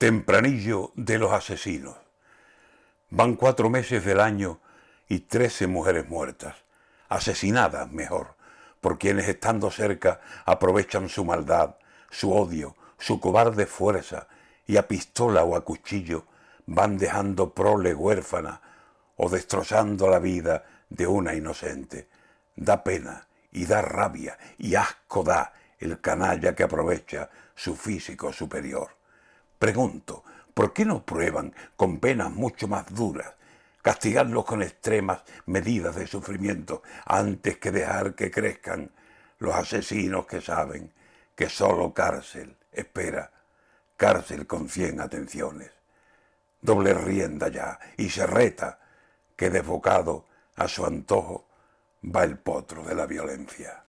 Tempranillo de los asesinos. Van cuatro meses del año y trece mujeres muertas, asesinadas mejor, por quienes estando cerca aprovechan su maldad, su odio, su cobarde fuerza y a pistola o a cuchillo van dejando prole huérfana o destrozando la vida de una inocente. Da pena y da rabia y asco da el canalla que aprovecha su físico superior. Pregunto, ¿por qué no prueban con penas mucho más duras castigarlos con extremas medidas de sufrimiento antes que dejar que crezcan los asesinos que saben que solo cárcel espera, cárcel con cien atenciones. Doble rienda ya y se reta que desbocado a su antojo va el potro de la violencia.